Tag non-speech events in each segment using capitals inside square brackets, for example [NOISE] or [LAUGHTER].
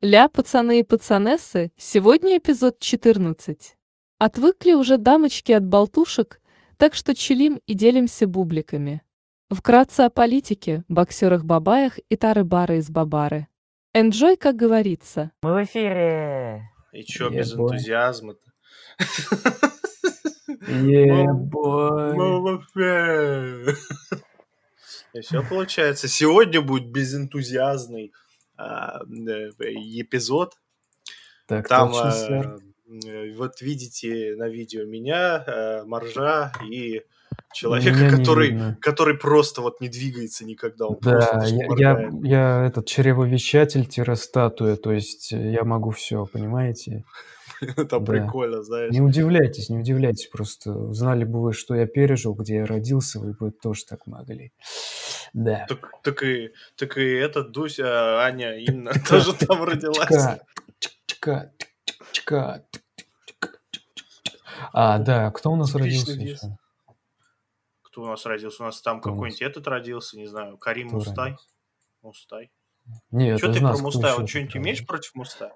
Ля, пацаны и пацанессы, сегодня эпизод 14. Отвыкли уже дамочки от болтушек, так что чилим и делимся бубликами. Вкратце о политике, боксерах-бабаях и тары-бары из бабары. Enjoy, как говорится. Мы в эфире. И чё без энтузиазма-то? И все получается. Сегодня будет безэнтузиазный а, э, эпизод. Так Там точно, сэр. э, вот видите на видео меня, э, Маржа и человека, Меня не который, видно. который просто вот не двигается никогда. Он Да, я, я, я этот чревовещатель-статуя, то есть э, я могу все, понимаете? [LAUGHS] Это да. прикольно, знаешь. Не удивляйтесь, не удивляйтесь, просто знали бы вы, что я пережил, где я родился, вы бы тоже так могли. Да. Так, так и, так и этот Дуся, Аня, Инна тоже там родилась. Чка, чка. А, да, кто у нас родился? Кто у нас родился? У нас там какой-нибудь этот родился, не знаю, Карим Мустай. Мустай. Нет, Что ты про еще Вот что-нибудь имеешь против Мустая?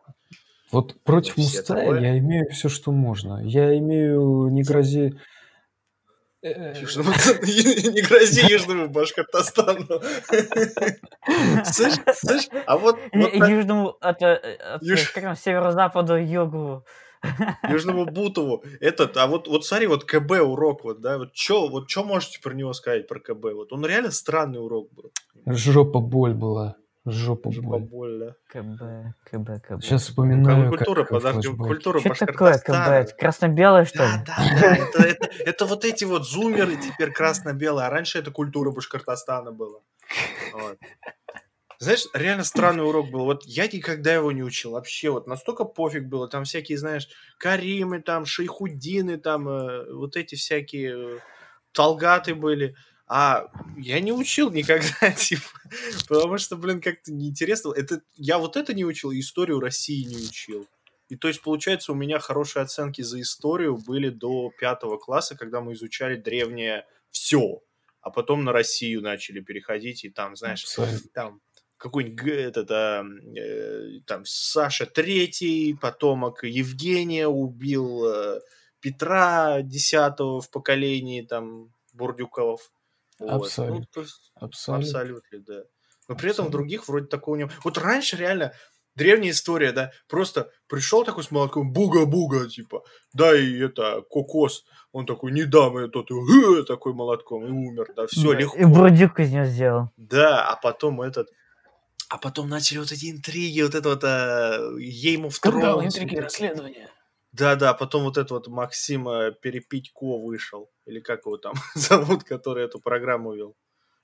Вот против все Мустая я имею все, что можно. Я имею не грози... э, Южному- Не грози Южному Башкортостану. [LAUGHS] Слышь, слышь, а вот Южному, от, э, северо-западу, югу. [LAUGHS] Южному Бутову, этот, а вот, вот смотри, вот КБ урок, вот, да, вот что вот чё можете про него сказать, про КБ? Вот он реально странный урок был. Жопа боль была. Жопа Жопа боль. боль, да. КБ, КБ, КБ. Сейчас Как вспоминаю, культура, как подожди, культура Что такое КБ? Красно-белое, что ли? Да, да, да, это, это, это вот эти вот зумеры теперь красно-белые, а раньше это культура Башкортостана была. Вот. Знаешь, реально странный урок был. Вот я никогда его не учил. Вообще, вот настолько пофиг было. Там всякие, знаешь, Каримы, там, Шейхуддины, там, э, вот эти всякие э, Талгаты были. А я не учил никогда, [LAUGHS] типа, потому что, блин, как-то неинтересно. Это, я вот это не учил, историю России не учил. И то есть, получается, у меня хорошие оценки за историю были до пятого класса, когда мы изучали древнее все. А потом на Россию начали переходить, и там, знаешь, Абсолютно. там какой-нибудь этот, а, э, там Саша Третий, потомок Евгения убил э, Петра Десятого в поколении там Бурдюков. Вот. Ну, Абсолютно. то есть Абсолютно. Абсолютно, да. Но при этом в Абсолютно. других вроде такого не... Вот раньше реально древняя история, да, просто пришел такой с молотком, буга-буга, типа, дай это, кокос. Он такой, не дам я тот, и «Гы!» такой молотком, и умер, да, все, Да, легко. И бурдюк из него сделал. Да, а потом этот... А потом начали вот эти интриги, вот это вот а, ему в трон. расследования. Да-да, потом вот этот вот Максима Перепитько вышел. Или как его там [LAUGHS] зовут, который эту программу вел.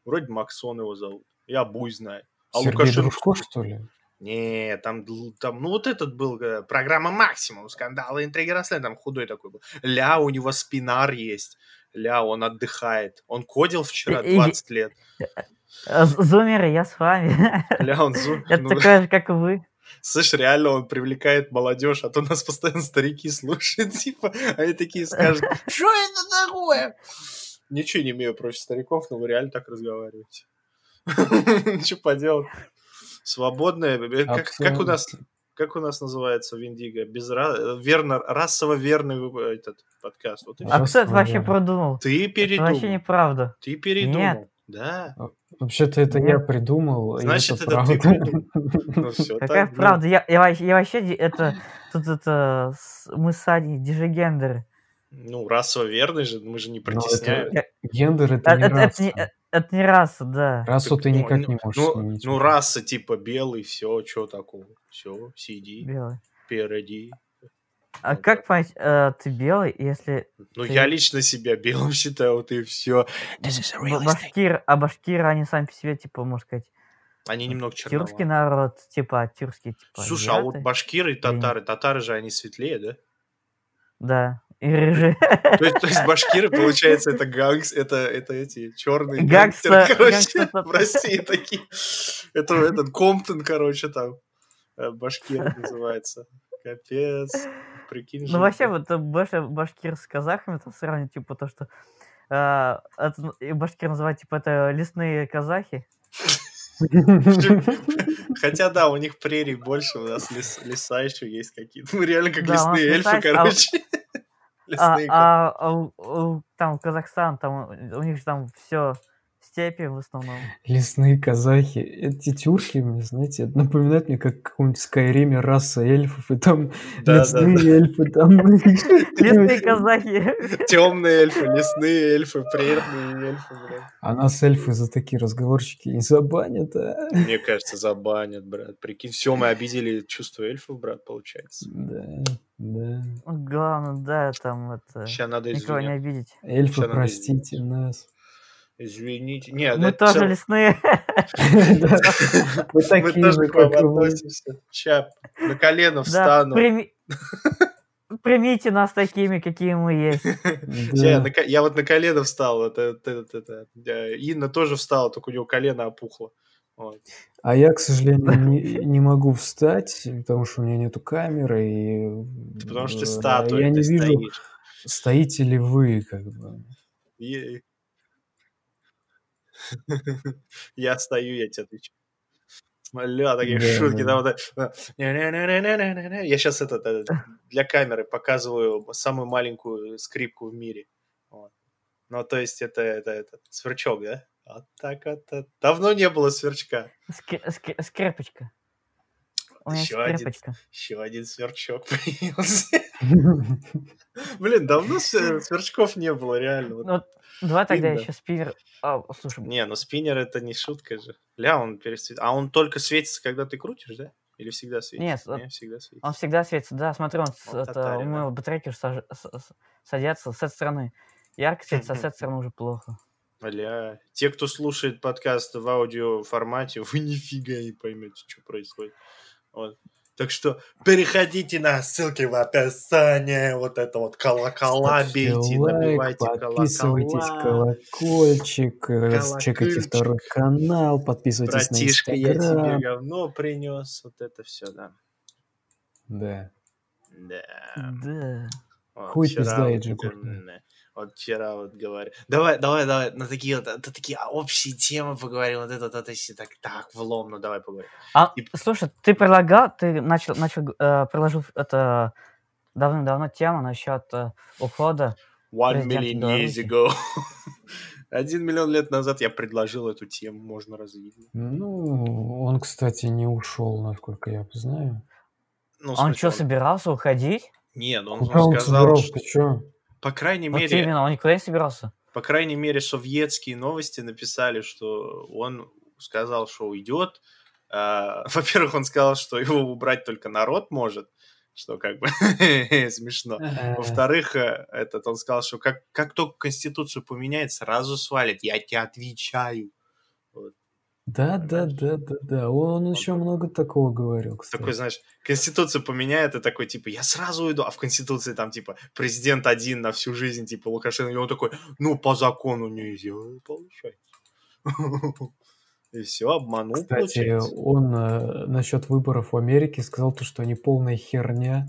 Вроде Максон его зовут. Я буй знаю. А Сергей Лукашенко... Дружко, что ли? Не, там, там, ну вот этот был, э, программа Максимум, скандалы, интриги, расследования, там худой такой был. Ля, у него спинар есть. Ля, он отдыхает. Он кодил вчера И- и- 20 лет. А, з- Зумеры, я с вами. Ля, он зу- [LAUGHS] Я ну, такой же, как и вы. Слышь, реально он привлекает молодежь, а то нас постоянно старики слушают, [LAUGHS] типа, они такие скажут, что это такое? Ничего не имею против стариков, но вы реально так разговариваете. [LAUGHS] Что поделать? Свободное, э, как, у нас, как у нас называется в Индиго? Без верно, расово верный этот подкаст. Вот А кто это вообще продумал? Ты Это вообще передумал. неправда. Ты передумал. Да. Вообще-то это Нет. я придумал. Значит, это правда. ты придумал. [LAUGHS] Ну все, Какая так. правда? Я, я, вообще- я вообще ди- это тут это мы с дижигендеры. Ну, расово верный же, мы же не притесняем. это- Гендер это А, не Это, это не, раса. э, это не раса, да. Расу Так, ты ну, никак ну, не можешь ну, сменить. Ну, раса типа белый, все, что такого? Все, сиди, Белый. перейди. А как понять, э, ты белый, если Ну, Ты- я лично себя [LAUGHS] белым считаю, вот и все. башкир, а башкиры, они сами по себе, типа, можно сказать, Они немного тюркский черноватые. народ, типа, а тюркские, типа, Слушай, а вот башкиры и татары, татары же они светлее, да? Да, и рыжие. То есть, то есть башкиры, [LAUGHS] получается, это gangs, это, это эти черные Гангста- гангстеры, короче, гангста- [LAUGHS] в России такие. Это этот Комптон, короче, там э, башкиры называется. Капец. Прикинь. Ну, вообще, вот э, больше башкир с казахами там сравнивать, типа, то, что э, это, ну, башкир называют, типа, это лесные казахи. [LAUGHS] Хотя да, у них прерий больше, у нас лес- леса еще есть какие-то. Мы реально как лесные эльфы, а короче. [LAUGHS] А, а- а у- у- там Казахстан, там у них же там все степи в основном. Лесные казахи. Эти тюрки, мне, знаете, это напоминает мне как каком-нибудь Скайриме раса эльфов, и там Да, да, лесные эльфы, там... [LAUGHS] Лесные казахи. [LAUGHS] Темные эльфы, лесные эльфы, прерные эльфы, блядь. А нас эльфы за такие разговорчики не забанят, а? Мне кажется, забанят, брат. Прикинь, все, мы обидели чувство эльфов, брат, получается. Да, да. Главное, да, там это... Сейчас надо Никого не обидеть. Эльфы, простите нас. Извините. Нет, Мы тоже всё- лесные. [LAUGHS] [LAUGHS] Мы такие тоже же, к вам как вы. относимся. Ща на колено встану. прими- [LAUGHS] примите нас такими, какие мы есть. Я, вот на колено встал. Вот это- это- это, э, Инна тоже встала, только у него колено опухло. Вот. А я, к сожалению, не, не могу встать, потому что у меня нету камеры, и потому что ты э, статуя, я ты не вижу, стоите ли вы, как бы. Е- [LAUGHS] Я стою, я тебе отвечу. Ля, такие Да, шутки, да. да, вот это, «Не-не-не-не-не-не-не». Я сейчас это, это, для камеры показываю самую маленькую скрипку в мире. Вот. Ну, то есть это, это, это сверчок, да? Вот так вот. вот. Давно не было сверчка. Скр- скр- Скрепочка. Еще один. Еще один сверчок [LAUGHS] появился. [LAUGHS] Блин, давно свер- сверчков не было, реально. Вот. Ну, вот давай тогда еще спивер. А, слушай, Не, ну спиннер это не шутка же. Ля, он пересвет... А он только светится, когда ты крутишь, да? Или всегда светится? Нет, вот Не, всегда светится. он всегда светится. Да, смотри, он это, у моего батарейки уже садятся с этой стороны. Ярко светится, а с этой стороны уже плохо. Ля. Те, кто слушает подкаст в аудио формате, [LAUGHS] вы нифига не поймете, что происходит. Вот. Так что переходите на ссылки в описании, вот это вот колокола Ставьте бейте, лайк, набивайте подписывайтесь, колокола. колокольчик, э, Колокольчик. чекайте второй канал, подписывайтесь Братишка, на я тебе Инстаграм. говно принес, вот это все, да. Да. Да. Да. Хуй пизда, Эджи Вот вчера вот говорю. Давай, давай, давай, на такие вот, это такие общие темы поговорим. Вот это, вот это, если так, так, влом, ну давай поговорим. А, И- слушай, ты предлагал, ты начал, начал, э, предложил это давно-давно тему насчет э, ухода. One million years ago. [LAUGHS] Один миллион лет назад я предложил эту тему, можно развить. Ну, он, кстати, не ушел, насколько я знаю. Ну, в он что, собирался уходить? Нет, он, Куда он он сказал, собирался? что, Ты чё? По крайней Вот мере, именно, он никуда не собирался. по крайней мере, советские новости написали, что он сказал, что уйдет. А, [LAUGHS] Во-первых, он сказал, что его убрать только народ может, что как бы [LAUGHS] смешно. Во-вторых, э, этот, он сказал, что как, как только Конституцию поменяет, сразу свалит. Я тебе отвечаю. Да, да, да, да, да. Он еще много такого говорил, кстати. Такой, знаешь, Конституцию поменяет, и такой, типа, я сразу уйду. А в Конституции там, типа, президент один на всю жизнь, типа, Лукашенко. И он такой, ну, по закону нельзя, получается. [LAUGHS] И все, обманул, Кстати, получается. он э, насчет выборов в Америке сказал то, что они полная херня.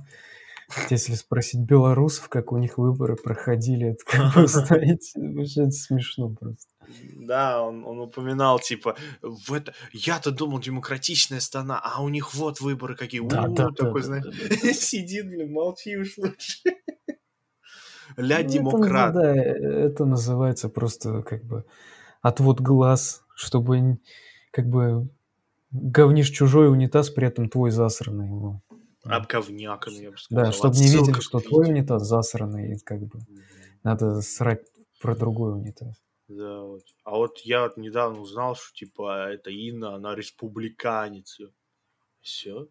Если спросить белорусов, как у них выборы проходили, это как бы, [LAUGHS] знаете, вообще это смешно просто. Да, он, он упоминал, типа, в это... я-то думал, демократичная страна, а у них вот выборы какие. Да, да, да, такой, да, знаешь, да, [LAUGHS] сидит, блин, молчи уж лучше. Ля Ну, это, демократ. да, это называется просто как бы отвод глаз, чтобы как бы говнишь чужой унитаз, при этом твой засранный. его. Обговняканный, я бы сказал. Да, чтобы не видели, что твой унитаз засранный, и как бы надо срать про другой унитаз. Да, вот. А вот я вот недавно узнал, что типа это Инна, она республиканец. Все.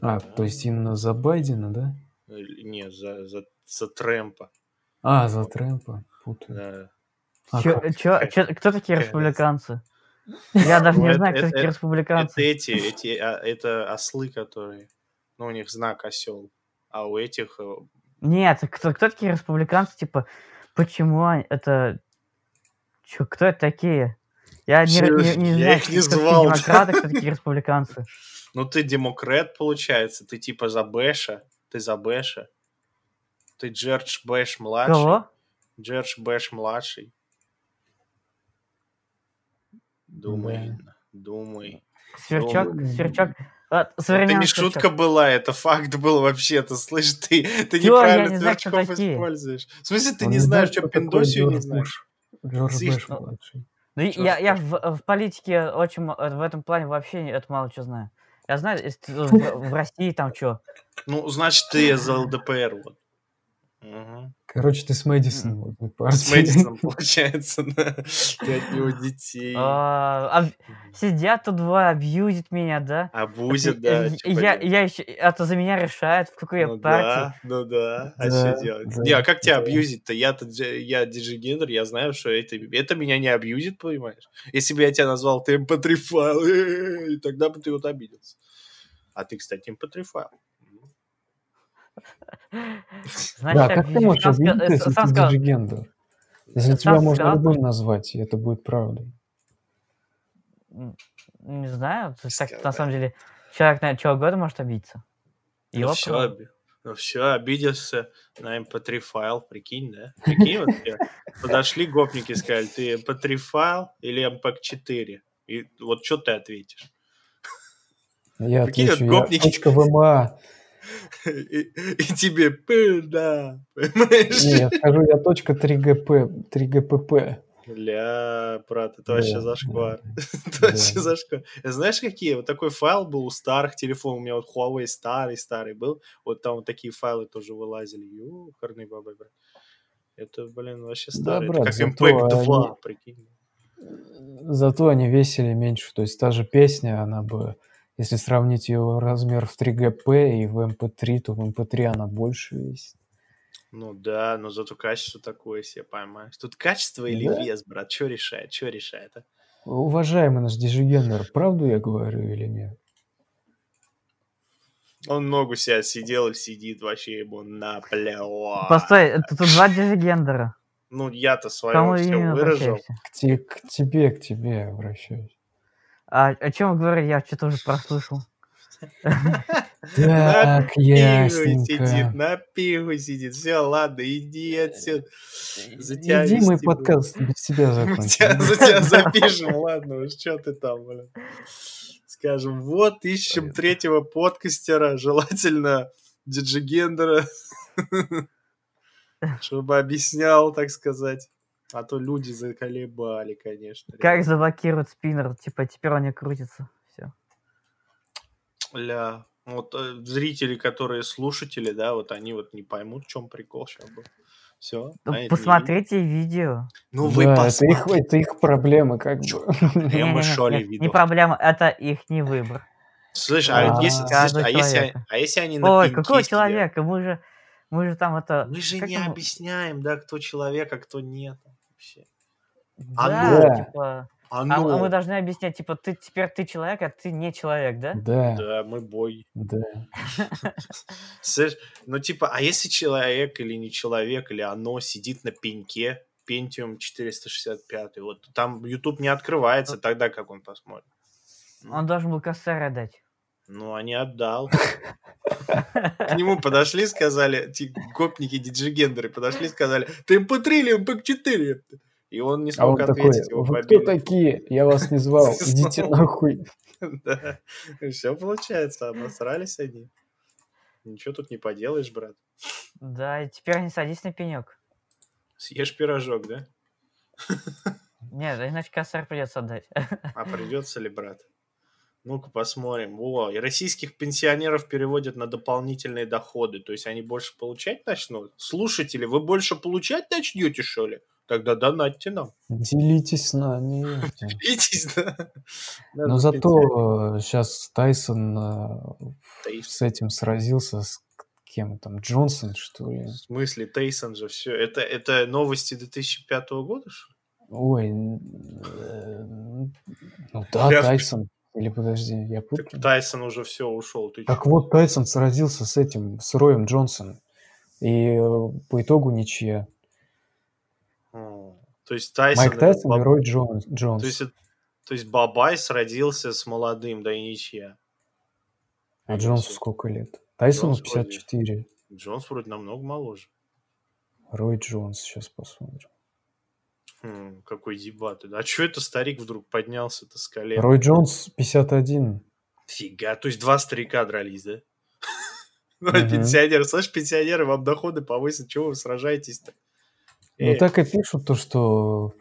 А, то есть именно за Байдена, да? Не, за, за, за Трэмпа. А, за Трэмпа. Путаю. Да. А Чё- чё- чё- кто такие республиканцы? Я даже Ну, не это- знаю, кто это- такие Это республиканцы. эти, эти, а, это ослы, которые, ну, у них знак осел. А у этих, э, Нет, кто, кто такие республиканцы? Типа, почему они- это... Чё, кто это такие? Я не, Чё, не- не [LAUGHS] я знаю, их не кто звал, демократы, кто [LAUGHS] такие республиканцы. ну, ты демократ, получается, ты типа за Бэша, ты за Бэша. Ты Джордж Бэш младший. Кого? Джордж Бэш младший. Думай, думай. Сверчок, Думай. сверчок. А, Это не шутка была, это факт был вообще-то. Слышь, ты, ты я неправильно не знаю, используешь. В смысле, ты Он не знаешь, что Пиндосию не знаешь? Джордж Буш ну, младший. Ну, я, я в, в политике очень м- в этом плане вообще это мало что знаю. Я знаю, если в, в России там что. Ну, значит, ты за ЛДПР, вот. Мгм. Короче, ты с Мэдисоном в одной партии. С Мэдисоном, [LAUGHS] получается, да. Ты от него детей. А, об- сидят тут два, абьюзят меня, да? Абузит, да. чё и я, еще, это за меня решает, в какой Ну я партии. да, ну да. А что делать? Не, а как тебя да. абьюзить-то? Я-то я диджигендер, я знаю, что это, это меня не абьюзит, понимаешь? Если бы я тебя назвал ты mp3 файл, [LAUGHS] э-э-э, тогда бы ты вот обиделся. А ты, кстати, mp3 файл. Значит, Да, я как ты можешь э, если сам ты сказал- диджигендер? Если тебя можно любым назвать, и это будет правдой. Не знаю, то есть так, на самом деле, человек на чего угодно может обидеться. Ну Его все, ну все, обиделся на mp3 файл, прикинь, да? Прикинь, вот подошли гопники и сказали, ты mp3 файл или mp4? И вот что ты ответишь? Я Прикинь, отвечу, вот я гопники. точка ВМА. И, и тебе пы, да, понимаешь? Не, я скажу, я точка 3ГП, 3ГПП. Ля, брат, [LAUGHS] это Да, вообще зашквар. да, Это да. вообще зашквар. Знаешь, какие? Вот такой файл был у старых телефонов. У меня вот Huawei старый-старый был. Вот там вот такие файлы тоже вылазили. Ёкарный бабай, брат. Это, блин, вообще Да, старый. брат, это как зато MPEG-2, они- прикинь. Зато они весили меньше. То есть та же песня, она бы, если сравнить ее размер в 3GP и в MP3, то в MP3 она больше весит. Ну да, но зато качество такое себе поймаешь. Тут качество или Да. вес, брат? Что решает? Что решает? а? Уважаемый наш дижигендер, правду я говорю или нет? Он ногу себя сидел и сидит, вообще ему наплевать. Постой, это тут два дивидендера. Ну, я-то свое Кому все обращаешься? К, те- к тебе, к тебе обращаюсь. А о чем вы говорите? Я что-то уже прослышал. Так, ясненько. сидит, на пигу сидит. Все, ладно, иди отсюда. Иди мой подкаст без тебя [LAUGHS] За закончим. за тебя запишем, ладно уж, что ты там, блин. Скажем, вот ищем третьего подкастера, желательно диджигендера, [LAUGHS] чтобы объяснял, так сказать. А то люди заколебали, конечно. Как заблокировать спиннер? Типа, теперь он не крутится. Все. Ля, вот э, зрители, которые слушатели, да, вот они вот не поймут, в чем прикол сейчас был. Все. Посмотрите видео. Ну вы Да, это их, посмотрите. это их проблемы, как Чё? Не-не-не, что ли не- Не проблема, это их не выбор. Слышь, а, А. если, Каждого слышь, а, если, а если они на Ой, какого человека? Мы же, мы же там это... Мы же не объясняем, да, кто человек, а кто нет. Вообще. Да, Оно. типа... А А, ну, а мы должны объяснять, типа, ты теперь ты человек, а ты не человек, да? Да, да, мы бой. да. [LAUGHS] Слышь, ну типа, а если человек или не человек, или оно сидит на пеньке, Pentium 465, вот там YouTube не открывается, тогда как он посмотрит? Он должен был косарь отдать. Ну, а не отдал. К нему подошли, сказали, те гопники, диджигендеры подошли, сказали, ты mp3 или mp4? И он не А он смог такой, ответить. его вы кто такие? Я вас не звал, [LAUGHS] идите нахуй. Да. Все получается, обосрались они. Ничего тут не поделаешь, брат. Да, и теперь не садись на пенек. Съешь пирожок, да? Нет, иначе косарь придется отдать. А придется ли, брат? Ну-ка посмотрим. О, и российских пенсионеров переводят на дополнительные доходы. То есть они больше получать начнут? Слушатели, вы больше получать начнете, что ли? Тогда донатьте нам. Делитесь с нами. [LAUGHS] Делитесь, да? Да, Но зато сейчас Тайсон э, Тейсон. с этим сразился, с кем там, Джонсон, что ли? В смысле, Тейсон же все. Это, это новости 2005 года, что ли? Ой, э, ну да, Я- Тайсон. Или подожди, я Так путаю. Тайсон уже все ушел. Ты Так чё? вот, Тайсон сразился с этим, с Роем Джонсоном. И э, по итогу ничья. То есть Тайсон... Майк Тайсон и баб- Рой Джон- Джонс. То есть, то есть Бабайс родился с молодым, да и ничья. А Джонсу сколько лет? Тайсону Джонс вроде- 54. Джонс вроде намного моложе. Рой Джонс, сейчас посмотрим. Хм, какой дебат. А что это старик вдруг поднялся-то с колен? Рой Джонс 51. Фига, то есть два старика дрались, да? [LAUGHS] Ну, Мгм. пенсионеры, слышь, пенсионеры, вам доходы повысят, чего вы сражаетесь-то? Ну так и пишут то, что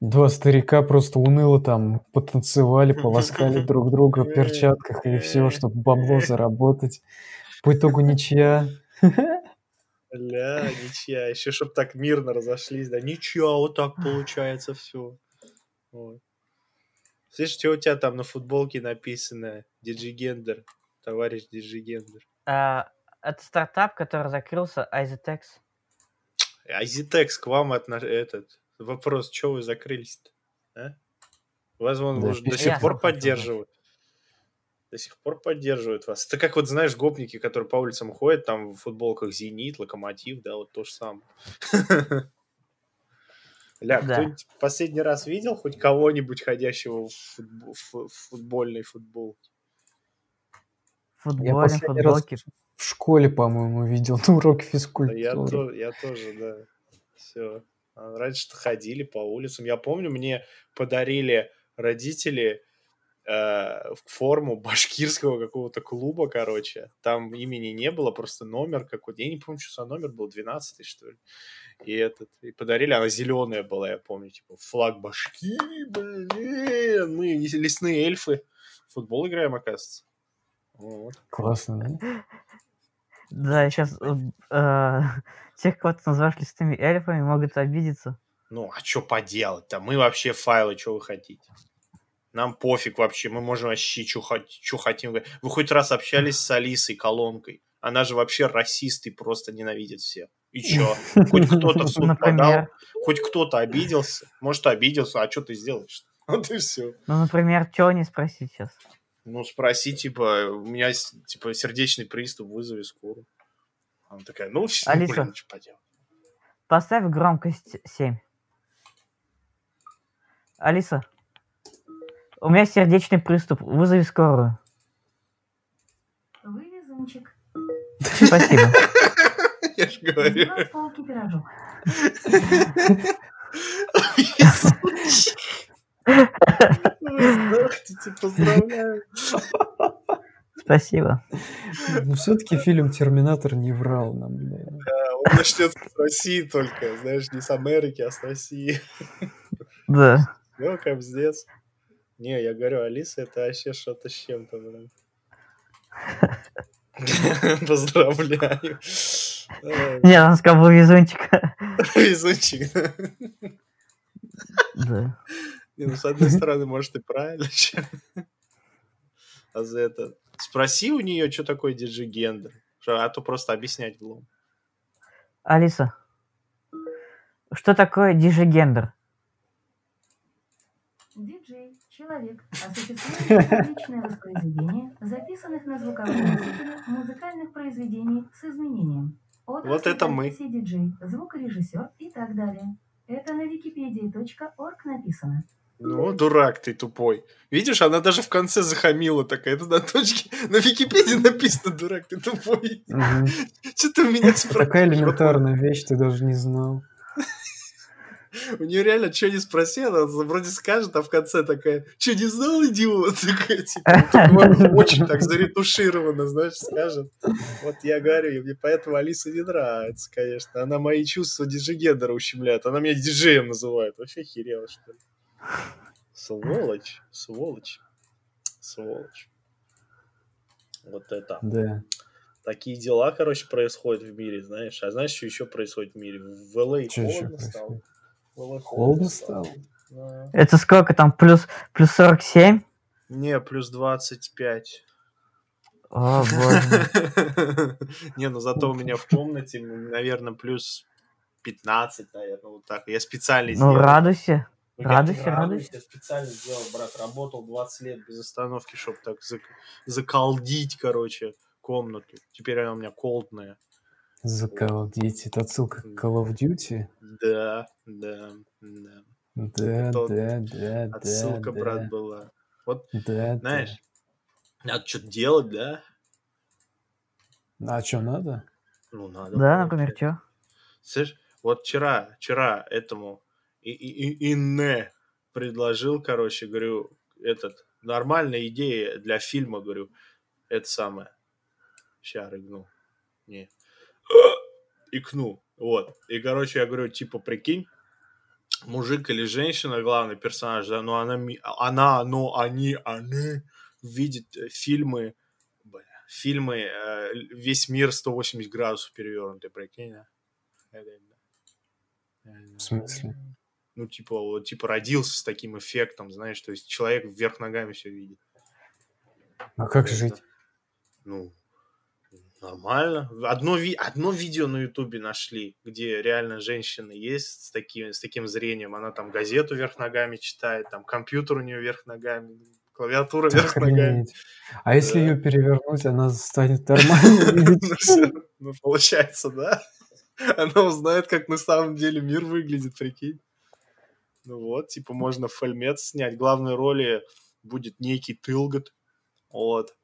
два старика просто уныло там потанцевали, [LAUGHS] полоскали друг друга в перчатках и все, чтобы бабло заработать. По итогу ничья. [LAUGHS] Бля, ничья. Еще чтоб так мирно разошлись, да. Ничья, вот так получается все. Слышь, что у тебя там на футболке написано? Диджигендер. Товарищ Диджигендер. А, это стартап, который закрылся, Izetex. Азитекс, к вам отно... этот вопрос, что вы закрылись-то? А? Возможно, Да, вы уже до сих пор поддерживают. До сих пор поддерживают вас. Это как вот, знаешь, гопники, которые по улицам ходят, там в футболках «Зенит», «Локомотив», да, вот то же самое. [LAUGHS] Ля, Да. кто-нибудь последний раз видел хоть кого-нибудь ходящего в, футбо- в- в футбольной футболке? Раз футболки. В школе, по-моему, видел на уроке Я, физкультуры. то- я тоже, да. Все. Раньше-то ходили по улицам. Я помню, мне подарили родители э, форму [LAUGHS] башкирского какого-то клуба, короче. Там имени не было, просто номер какой-то. Я не помню, что за номер был, 12 что ли. И этот, и подарили, она зеленая была, я помню, типа, флаг Башкирии, блин, мы лесные эльфы. В футбол играем, оказывается. Вот. Классно, да? Да, сейчас [LAUGHS] тех, кого ты называешь лесными эльфами, могут обидеться. Ну, а что поделать-то? Мы вообще файлы, что вы хотите? Нам пофиг вообще, мы можем вообще что хотим. Вы хоть раз общались с Алисой Колонкой? Она же вообще расист и просто ненавидит всех. И чё? [LAUGHS] Хоть кто-то в суд подал, хоть кто-то обиделся. Может, обиделся, а что ты сделаешь? [LAUGHS] Вот и все. ну, например, что не спросить сейчас? Ну, спроси, типа, у меня, типа, сердечный приступ, вызови скорую. Она такая, ну, ну, Алиса. блин, что поделать. Поставь громкость 7. Алиса, у меня сердечный приступ, вызови скорую. Вы везунчик. Спасибо. [LAUGHS] Я же говорю. Полки пирожок. Поздравляю. Спасибо. Но все-таки фильм «Терминатор» не врал нам. Да, он начнет с России только, знаешь, не с Америки, а с России. Да. Ну, капздец. Не, я говорю, Алиса, это вообще что-то с чем-то, блин. [LAUGHS] Поздравляю. Не, он сказал, везунчик. Везунчик. Да. Не, ну, с одной стороны, может, и правильно. А за это... Спроси у нее, что такое диджигендер. А то просто объяснять глупо. Алиса, что такое диджигендер? Диджей – человек, осуществляющий публичное воспроизведение записанных на звуковые носители музыкальных произведений с изменением. Отрасль Вот это мы. диджей, звукорежиссер и так далее. Это на wikipedia.org написано. Ну, дурак ты тупой. Видишь, она даже в конце захамила такая. Это на точке... На Википедии написано, дурак ты тупой. Что ты у меня Такая спрашиваешь? элементарная вещь, ты даже не знал. У нее реально что не спроси, она вроде скажет, а в конце такая, что не знал, идиот? [LAUGHS] Такая, типа, очень так заретушировано, знаешь, скажет. Вот я говорю, и мне поэтому Алиса не нравится, конечно. Она мои чувства диджигендера ущемляет. Она меня диджеем называет. Вообще херела, что ли. Сволочь, сволочь, сволочь. Вот это. Да. Такие дела, короче, происходят в мире, знаешь. А знаешь, что еще происходит в мире? В Чё ещё холодно стало. LA Холодно стало? Да. Это сколько там? Плюс, плюс 47? Не, плюс 25. О, боже. [LAUGHS] Не, ну зато у меня в комнате, наверное, плюс 15, наверное, вот так. Я специально Ну, сделал. радуйся. Ну, радуйся, не радуйся. Я специально сделал, брат, работал 20 лет без остановки, чтобы так зак- заколдить, короче, комнату. Теперь она у меня колдная. Заколдить. Это отсылка к Call of Duty? Да, да, да. Да, Тот да, да, да. Отсылка, да. брат, была. Вот, Да, знаешь, надо что-то делать, да? да. А что, надо? Ну, надо. Да, например, что? Слышь, Вот вчера, вчера этому и, и, и- Инне предложил, короче, говорю, этот, нормальная идея для фильма, говорю, это самое. Ща рыгну. Не. [SNIFFS] Икну. Вот. И, короче, я говорю, типа, прикинь, мужик или женщина, главный персонаж, да, но она, она, но они, они видят э, фильмы, бля, фильмы, э, весь мир 180 градусов перевернутый, прикинь, да. В смысле? Ну, типа, вот, типа, родился с таким эффектом, знаешь, то есть человек вверх ногами все видит. А как Это- жить? Ну, нормально. Одно, ви- одно видео на Ютубе нашли, где реально женщина есть с таким, с таким зрением. Она там газету вверх ногами читает, там компьютер у нее вверх ногами, клавиатура вверх ногами. Охренеть. А если Да. ее перевернуть, она станет нормально видеть? [LAUGHS] Ну. Ну, получается, да? Она узнает, как на самом деле мир выглядит, прикинь. Ну вот, типа, можно фольмет снять. Главной роли будет некий Тылгот. Вот.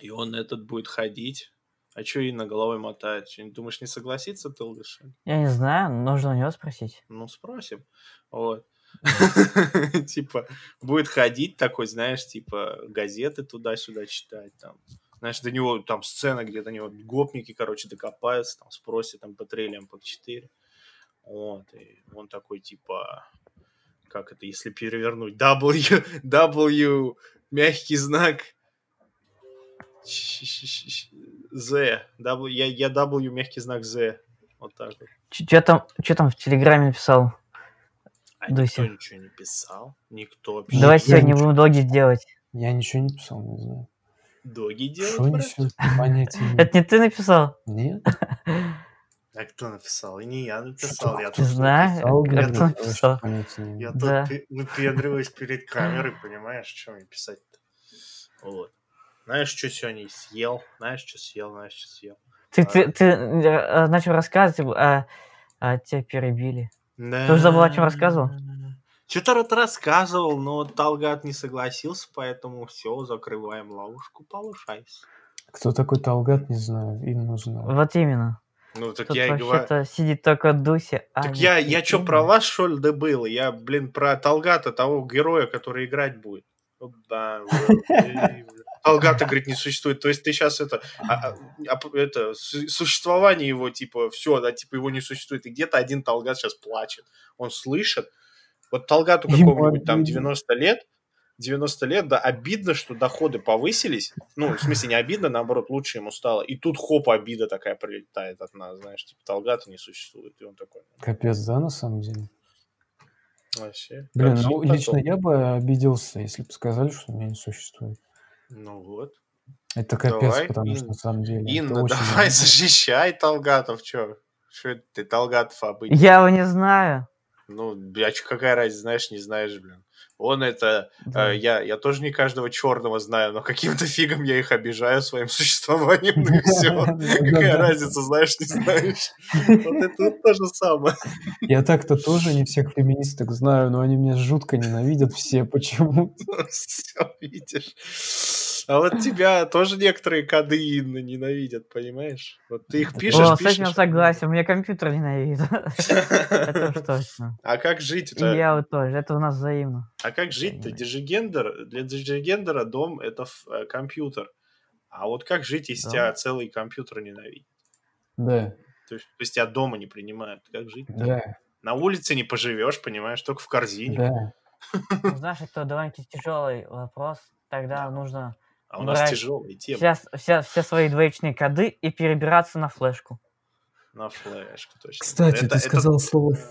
И он этот будет ходить. А что Инна головой мотает? Чё, думаешь, не согласится что ли? Я не знаю, нужно у него спросить. Ну, спросим. Вот. [LAUGHS] Типа, будет ходить такой, знаешь, типа, газеты туда-сюда читать, там. Знаешь, до него там сцена, где до него гопники, короче, докопаются, там, спросят там по трейлям по 4. Вот, и он такой, типа, как это, если перевернуть, W, [LAUGHS] W, мягкий знак, Z, W, я, я W, мягкий знак Z, вот так вот. Что там, чё там в Телеграме написал? А Дуся. никто ничего не писал. Никто вообще. Давай я сегодня ничего- будем доги делать. Я ничего не писал, не знаю. Доги делать, Что несет? Понятия нет. [LAUGHS] Это не ты написал? Нет? А кто написал? И не я написал. Я Ты тут, знаешь? Писал, Кто написал? я тут выпендриваюсь перед камерой, понимаешь, что мне писать-то? Вот. Знаешь, что сегодня съел? Знаешь, что съел? Знаешь, что съел? Ты, ты, ты э, начал рассказывать, а, а тебя перебили. Да. уже забыл, о чём рассказывал? Что-то ты рассказывал, но Талгат не согласился, поэтому все, закрываем ловушку, повышайся. Кто такой Талгат, не знаю. Инну знаю. Вот именно. Ну, так Тут я и говорю. сидит только Дуся. а Так я, я что, про вас, что ли, добыл? Я, блин, про Талгата, того героя, который играть будет. Вот да, [LAUGHS] Талгата, говорит, не существует. То есть ты сейчас это, а, а, а, это, су- существование его, типа, все, да, типа, его не существует. И где-то один Талгат сейчас плачет. Он слышит. Вот Талгату какому-нибудь там обидно. 90 лет, 90 лет, да, обидно, что доходы повысились. Ну, в смысле, не обидно, наоборот, лучше ему стало. И тут хоп, обида такая прилетает от нас, знаешь, типа, Талгата не существует. И он такой, Капец, да, на самом деле? вообще. Блин, ну лично я бы обиделся, если бы сказали, что меня не существует. Ну вот. Это капец, Давай, потому что Инна. на самом деле... Инна, очень давай обидно. защищай Талгатов, чё? Что это ты, Талгатов обычно? Я его не знаю. Ну, а чё, какая разница, знаешь, не знаешь, блин. Он это... Да. э, я, я тоже не каждого черного знаю, но каким-то фигом я их обижаю своим [LAUGHS] существованием, ну и все. Какая разница, знаешь, не знаешь. Вот это то же самое. Я так-то тоже не всех феминисток знаю, но они меня жутко ненавидят все почему [LAUGHS] Все, видишь. А вот тебя тоже некоторые коды ненавидят, понимаешь? Вот ты их пишешь, О, с пишешь. этим я согласен. Меня компьютер ненавидит. [LAUGHS] Это уж точно. А как жить? И Это я вот тоже. Это у нас взаимно. А как жить-то? Понимаю. Digigender, для digigender а дом это э, компьютер. А вот как жить, если тебя целый компьютер ненавидит? Да, То есть, то есть тебя дома не принимают. Как жить? да, На улице не поживешь, понимаешь, только в корзине. да. [LAUGHS] Ну, Знаешь, это довольно-таки тяжелый вопрос. Тогда нужно А у нас Брать тяжелая тема вся, вся, все свои двоичные коды и перебираться на флешку. на флешку. Точно. Кстати, Это- ты это- сказал слово «ф-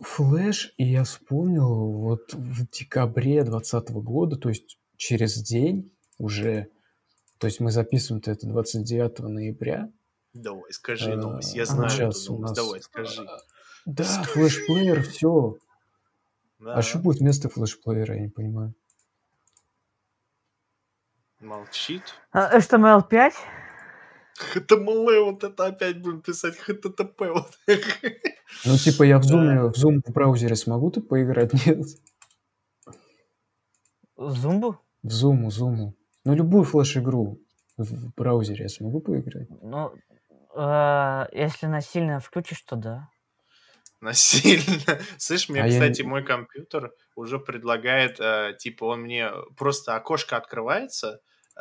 flash, и я вспомнил, вот в декабре 2020 года, то есть через день уже, то есть мы записываем-то это 29 ноября. Давай, скажи э, новость. Я ага. знаю сейчас эту у новость. нас- Давай, скажи. Да, флешплеер, все. Да, А что будет вместо флешплеера, я не понимаю. Молчит. А, HTML5? HTML, вот это опять будем писать HTTP. Вот. Ну, типа, я в Да. Zoom, в Zoom в браузере смогу ты поиграть? Нет. Зумбу? В Zoom, Zoom. Ну, любую флеш-игру в браузере я смогу поиграть? Ну, э, если насильно включишь, то да. Насильно. Слышь, мне, А я кстати, не- мой компьютер уже предлагает, э, типа, он мне просто окошко открывается,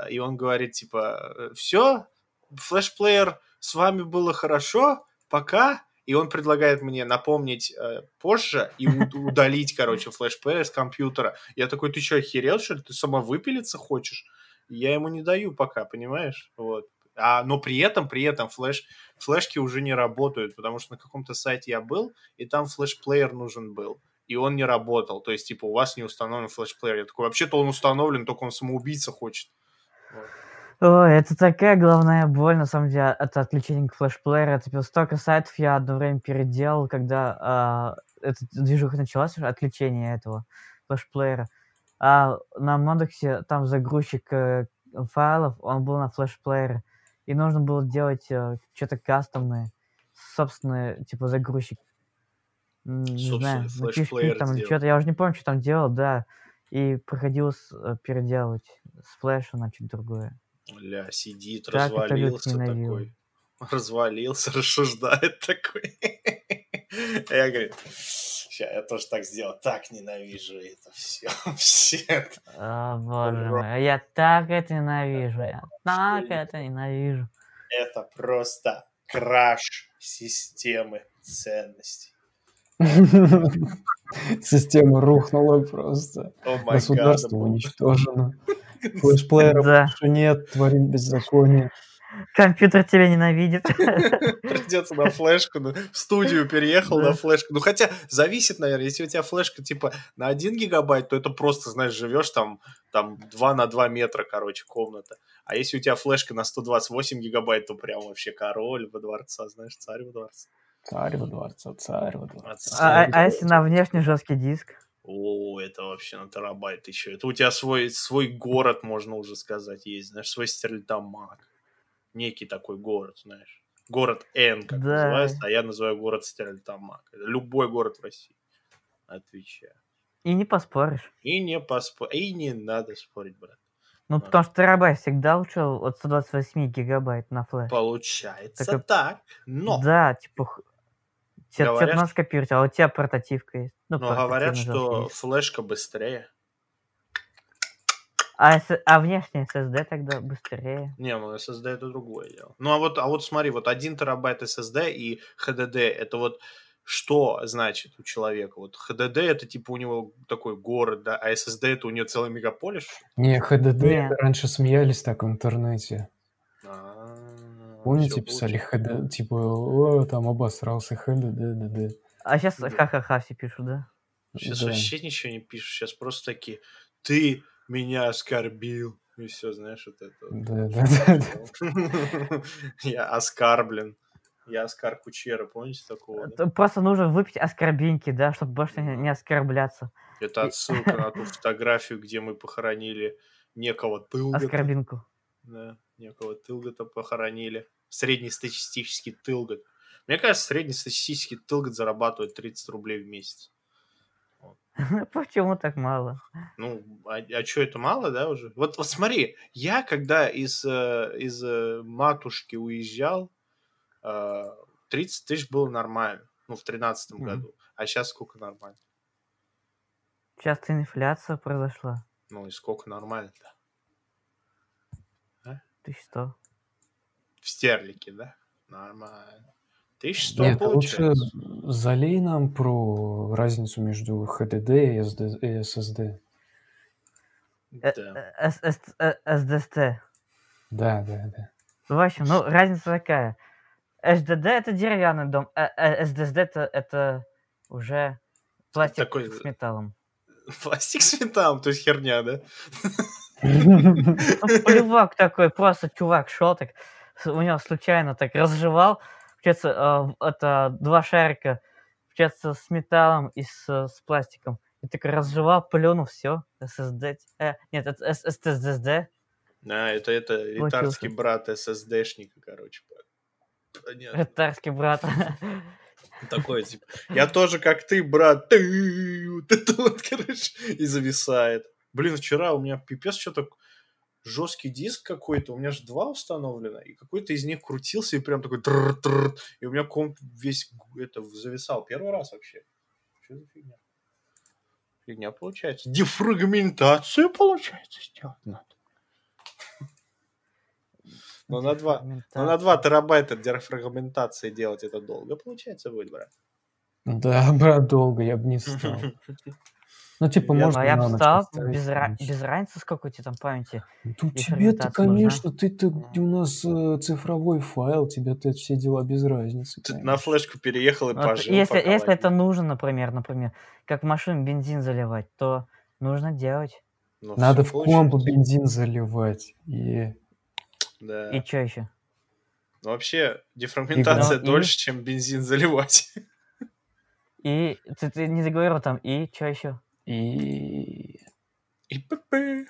и он говорит, типа, все, флешплеер, с вами было хорошо, пока. И он предлагает мне напомнить э, позже и удалить, короче, флешплеер с компьютера. Я такой, ты что, охерел, что ли? Ты сама выпилиться хочешь? Я ему не даю пока, понимаешь? Вот. А, но при этом, при этом флеш, флешки уже не работают, потому что на каком-то сайте я был, и там флешплеер нужен был. И он не работал. То есть, типа, у вас не установлен флешплеер. Я такой, вообще-то он установлен, только он самоубийца хочет. Ой, это такая головная боль, на самом деле, это отключение флешплеера. Типа, столько сайтов я одно время переделал, когда а, эта движуха началась, отключение этого флешплеера. А на Модексе там загрузчик э, файлов, он был на флешплеере. И нужно было делать э, что-то кастомное, собственный, типа, загрузчик. Не знаю, Собственный на PHP флешплеер там или что-то, я уже не помню, что там делал, да. И приходилось э, переделывать с флеша на что-то другое. Ля, сидит, люди развалился такой. [LAUGHS] Развалился, [LAUGHS] рассуждает такой. [LAUGHS] Я говорю, сейчас я тоже так сделал. Так ненавижу это все. Все. О, боже мой, я так это ненавижу, я так это ненавижу. Это просто краш системы ценностей. [LAUGHS] Система рухнула просто. Май Государство гад. уничтожено. [LAUGHS] Флешплеера Да. больше нет, творим беззаконие. Компьютер тебя ненавидит. [LAUGHS] Придется на флешку, ну, в студию переехал Да. на флешку. Ну, хотя зависит, наверное, если у тебя флешка типа на 1 гигабайт, то это просто, знаешь, живешь там, там 2 на 2 метра, короче, комната. А если у тебя флешка на 128 гигабайт, то прям вообще король во дворца, знаешь, царь во дворце. Царь во дворце, царь во дворце. А, а- а если на внешний жесткий диск? О, это вообще на терабайт еще. Это у тебя свой, свой город, можно уже сказать, есть, знаешь, свой стерлитамак. Некий такой город, знаешь. Город Н, как Да. называется, а я называю город Стерлитамак. Это любой город в России. Отвечаю. И не поспоришь. И не поспо... И не надо спорить, брат. Ну, Да. потому что терабайт всегда лучше от 128 гигабайт на флеш. Получается Так, так, но... Да, типа, х- тебе, тебе Говорят, надо скопировать, а у тебя портативка есть. Ну, Но говорят, портативный что диск. флешка быстрее. А, с- а внешний SSD тогда быстрее. Не, ну SSD это другое дело. Ну а вот, а вот смотри, вот 1 терабайт SSD и HDD, это вот что значит у человека? Вот HDD это типа у него такой город, да, а SSD это у него целый мегаполис? Не, ХДД, Не. раньше смеялись так в интернете. А, Помните, писали. ХД, типа, о, там обосрался ХДД, А сейчас Да. ха-ха-ха все пишут, да? Сейчас Да. вообще ничего не пишут, сейчас просто такие, ты меня оскорбил. И все, знаешь, вот это. Да, да, да, да. [LAUGHS] Я оскорблен. Я Оскар Кучера, помните такого? да? Просто нужно выпить оскорбинки, да, чтобы больше не, не оскорбляться. Это отсылка на ту [LAUGHS] фотографию, где мы похоронили некого Тылгота. Оскорбинку. Да, некого Тылгота похоронили. Среднестатистический Тылгот. Мне кажется, среднестатистический Тылгот зарабатывает 30 рублей в месяц. [LAUGHS] Почему так мало? Ну, а, что, это мало, да, уже? Вот, вот смотри, я когда из, э, из э, матушки уезжал, э, 30 тысяч было нормально, ну, в тринадцатом Мгм. году. А сейчас сколько нормально? Сейчас инфляция произошла. Ну, и сколько нормально-то? Ты что? В стерлике, да? Нормально. 1100 Нет, а лучше залей нам про разницу между ХДД и SD и SSD. Э, Да. э, С- э, SDST. Да, да, да. Ну, в общем, ну, разница такая. HDD это деревянный дом, а а SSD это, это уже пластик Такой- с металлом. [LAUGHS] Пластик с металлом, то есть херня, да? [LAUGHS] Ну, плевок такой, просто чувак шел так, у него случайно так разжевал, получается, в- это два шарика, получается, с металлом и с, с пластиком. И так разжевал, плюнул, все, SSD. э, нет, это SSD. А, это, это ритарский брат SSD-шника, короче. Понятно. Ретарский брат. [LAUGHS] Такой, типа, я тоже как ты, брат. Ты, вот это вот, короче, и зависает. Блин, вчера у меня пипец что-то жесткий диск какой-то, у меня же два установлено, и какой-то из них крутился и прям такой тррр-тррр, и у меня комп весь это зависал первый раз вообще. Что за фигня? Фигня получается. Дефрагментацию, получается, сделать надо. Но на 2, но на 2 терабайта дефрагментации делать это долго, получается, будет, брат. Да, брат, долго, я бы не стал. [LAUGHS] Ну, типа, Я- можно Ну, я бы ночь стал поставить, без, ра- без разницы, сколько у тебя там памяти. Ну, и тебе-то, конечно, ты-то у нас э, цифровой файл, тебе-то все дела без разницы. Ты на флешку переехал и Вот пожил. если, если это нужно, например, например, как в машину бензин заливать, то нужно делать. Ну, Надо в комп бензин заливать. И Да. И что еще? Ну, вообще, дефрагментация Ну, и- дольше, чем бензин заливать. И ты, ты не договорил там, и что еще? И И п-п.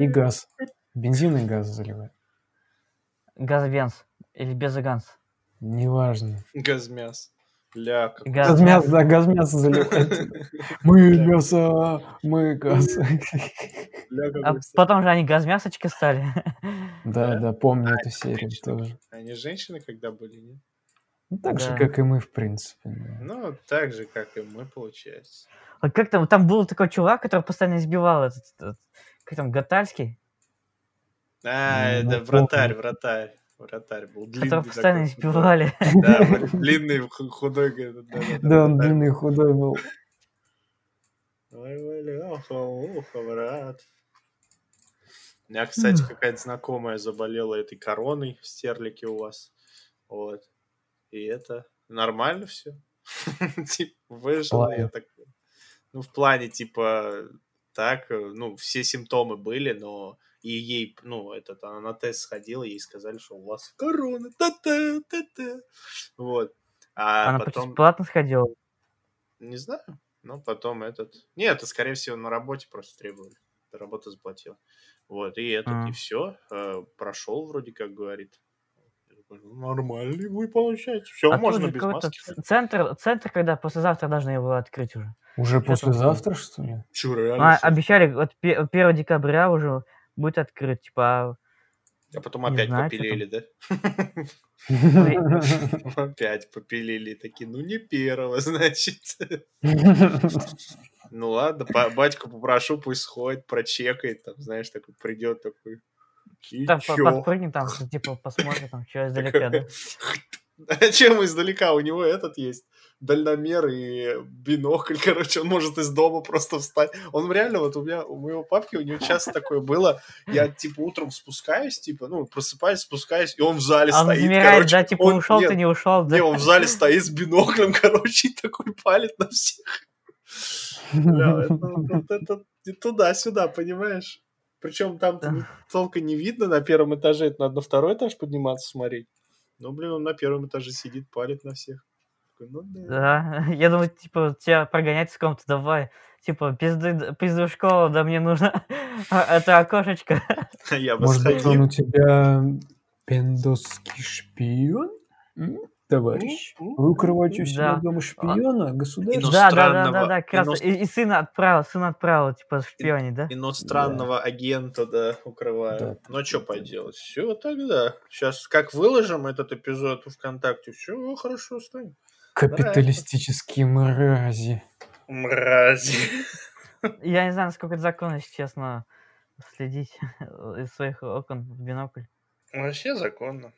и газ. Бензин и газ заливать. Газбенз или безганс? Неважно. Газмяс. Ля, как... Газ- Газ мясо, да, газ мясо заливать. [LAUGHS] Мы мясо, мы газ. А потом же они газмясочки стали. Да, да, помню эту серию тоже. Они женщины когда были, нет? Ну, так же, Да. как и мы, в принципе. да. Ну, так же, как и мы, получается. А как там, там был такой чувак, который постоянно избивал этот, этот как там, Гатальский, А, Ну, это помню. вратарь, вратарь. Вратарь был длинный которого постоянно такой. избивали. [LAUGHS] Да, длинный, ху- худой. Да, Да, он вратарь. длинный, худой был. Ой, Валяха, ухо, брат. У меня, кстати, какая-то знакомая заболела этой короной в стерлике у вас. Вот. И это нормально все. [LAUGHS] Типа, выжила я плане? так. Ну, в плане, типа, так, э, ну, все симптомы были, но и ей, ну, этот, она на тест сходила, ей сказали, что у вас корона, та-та, та-та. Вот. А Она потом... бесплатно сходила. Не знаю. Но потом этот... Нет, это, скорее всего, на работе просто требовали. Работа заплатила. Вот, и этот, А. и все. прошел, вроде как говорит. Я «Ну, Нормальный вы, получается. Все, А можно без маски. центр, центр, когда послезавтра должны его открыть уже. Уже там послезавтра, что ли? Чё, реально? А, обещали, вот пе- 1 декабря уже будет открыт, типа, а А потом не опять знаю, попилили, да? [LAUGHS] Опять попилили. Такие, ну не первого, [LAUGHS] значит. [LAUGHS] Ну ладно, ба- батьку попрошу, пусть сходит, прочекает, там, знаешь, такой придет такой. И там чё? там, типа, посмотрит, там, что издалека, да? [LAUGHS] А чем издалека? У него этот есть дальномер и бинокль, [LAUGHS] короче, он может из дома просто встать. Он реально, вот у меня, у моего папки, у него часто такое было, я, типа, утром спускаюсь, типа, ну, просыпаюсь, спускаюсь, и он в зале А он стоит, замирает, короче. да, типа, Он- ушел нет, ты, не ушел, да? не, он в зале стоит с биноклем, [LAUGHS] короче, и такой палит на всех. Бля, это, вот это и туда-сюда, понимаешь? Причем там Да. толка не видно на первом этаже, это надо на второй этаж подниматься смотреть. Ну, блин, он на первом этаже сидит, палит на всех. Ну, да. Да, [LAUGHS] я думаю, типа, тебя прогонять с ком-то, давай. Типа, пизды, пизду в школу, да мне нужно [LAUGHS] а, это окошечко. [LAUGHS] Я бы Может быть, он у тебя пендосский шпион? Товарищ, вы укрываете у Да. себя дома шпиона, государства? Да, да, да, да, Иностранного- да, как раз. иност- И, и сына отправил, сына отправил, типа, шпионить, да? Иностранного агента, да, укрываю. Да. Ну, что поделать? Все тогда. Сейчас как выложим этот эпизод в ВКонтакте, все хорошо станет. Капиталистические мрази. Мрази. [LAUGHS] Я не знаю, насколько это законно, если честно, следить [LAUGHS] из своих окон в бинокль. Вообще законно.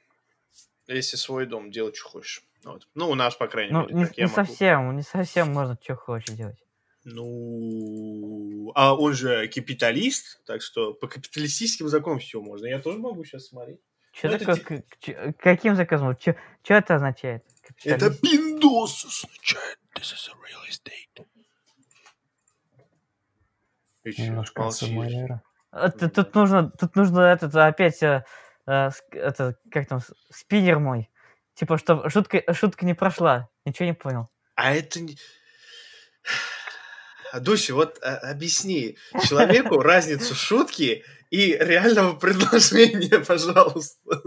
Если свой дом делать, что хочешь. Вот. Ну, у нас, по крайней Ну, мере, не, так я не могу. совсем, не совсем можно, что хочешь делать. Ну, а он же капиталист, так что по капиталистическим законам все можно. Я тоже могу сейчас смотреть. Что Ну, это такое, ти- к- каким заказом? Что это означает? Это пиндос означает. This is a real estate. Немножко. А, т- Тут нужно, тут нужно этот опять, э, это, как там, спиннер мой. Типа, что шутка, шутка не прошла. Ничего не понял. А это не... [SIGHS] Дуся, вот а, объясни человеку [LAUGHS] разницу шутки и реального предложения, [LAUGHS] пожалуйста.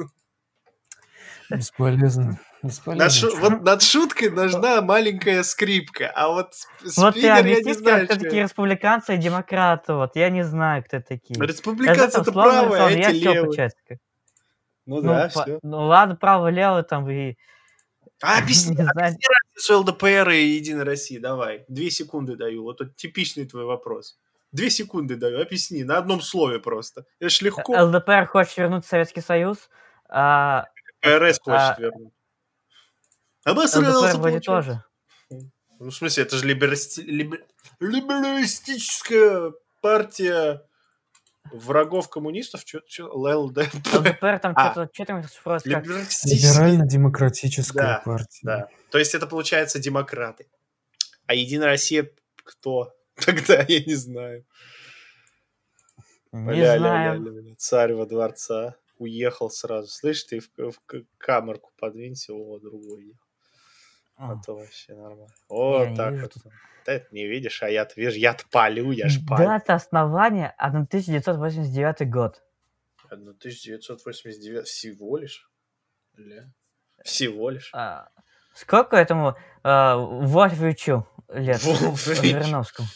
Бесполезно. Бесполезно. Над шу-. Вот над шуткой нужна маленькая скрипка, а вот с- Вот я не знаю, кто такие это. республиканцы и демократы. Вот я не знаю, кто такие. Республиканцы это словно правые, а эти левые. Ну Ну, да, по- все. ну ладно, право, лево там и... А объясни, [LAUGHS] объясни разницу ЛДПР и Единой России, давай. Две секунды даю, вот это типичный твой вопрос. Две секунды даю, объясни, на одном слове просто. Это ж легко. ЛДПР хочет вернуть Советский Союз, а РС хочет а- вернуть. Обосрался, ЛДПР тоже. Ну, в смысле, это же либерасти- либер- либералистическая партия врагов коммунистов. Что, ЛДП. ЛДПР там [LAUGHS] А. что-то... Что там. Либерально-демократическая Да, партия. Да. То есть это получается демократы. А Единая Россия кто? [LAUGHS] Тогда я не знаю. Не Ля-ля-ля-ля-ля. знаю. Царь во дворца. Уехал сразу. Слышь, ты в, в камерку подвинься, о, другой ехал. А А. то вообще нормально. Вот Я не так вижу вот. Да это не видишь, а я-то вижу, я-то палю, я ж палю. Дата основания 1989 год. 1989 всего лишь? Ля. Всего лишь. А, Сколько этому а, Вольфовичу лет? Вольфович. Верновскому.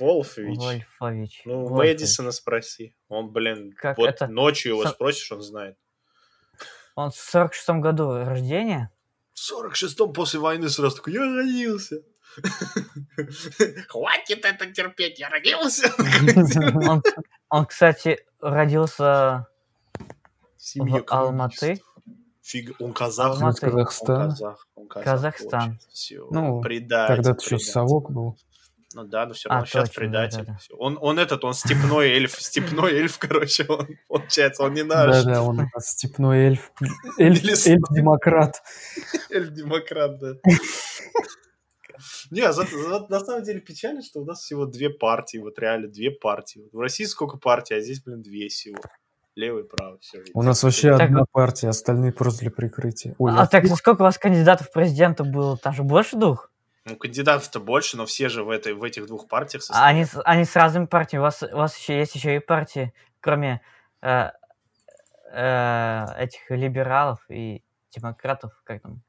Волфович. Вольфович. Ну, Вольфович. Мэдисона спроси. Он, блин, Как вот это? ночью его Со- спросишь, он знает. Он в 46 году рождения. В 46-м после войны сразу такой, я родился. Хватит это терпеть, я родился. Он, он, кстати, родился Семья в Алматы. Фиг, он казах. Алматы. Из Казахстана. Он казах. Он казах, Казахстан. Все, Ну, предатель. Когда-то еще предатель. совок был. Ну да, но все А, равно сейчас точно, предатель. да-да-да. Всё. Он, он этот, он степной эльф, [LAUGHS] степной эльф, короче, он получается, он не наш. Да-да, он степной эльф. Эльф-демократ. [LAUGHS] Эльф-демократ, да. Не, а за- за- на самом деле печально, что у нас всего две партии, вот реально две партии. В России сколько партий, а здесь, блин, две всего. Левый, правый, все. У нас вообще Так- одна партия, остальные просто для прикрытия. Ой, а так сколько у вас кандидатов в президенты было? Там же больше двух? Ну, кандидатов-то больше, но все же в, этой, в этих двух партиях А состоят. они, с- они с разными партиями. У вас, у вас еще есть еще и партии, кроме э, э, этих либералов и демократов, как там,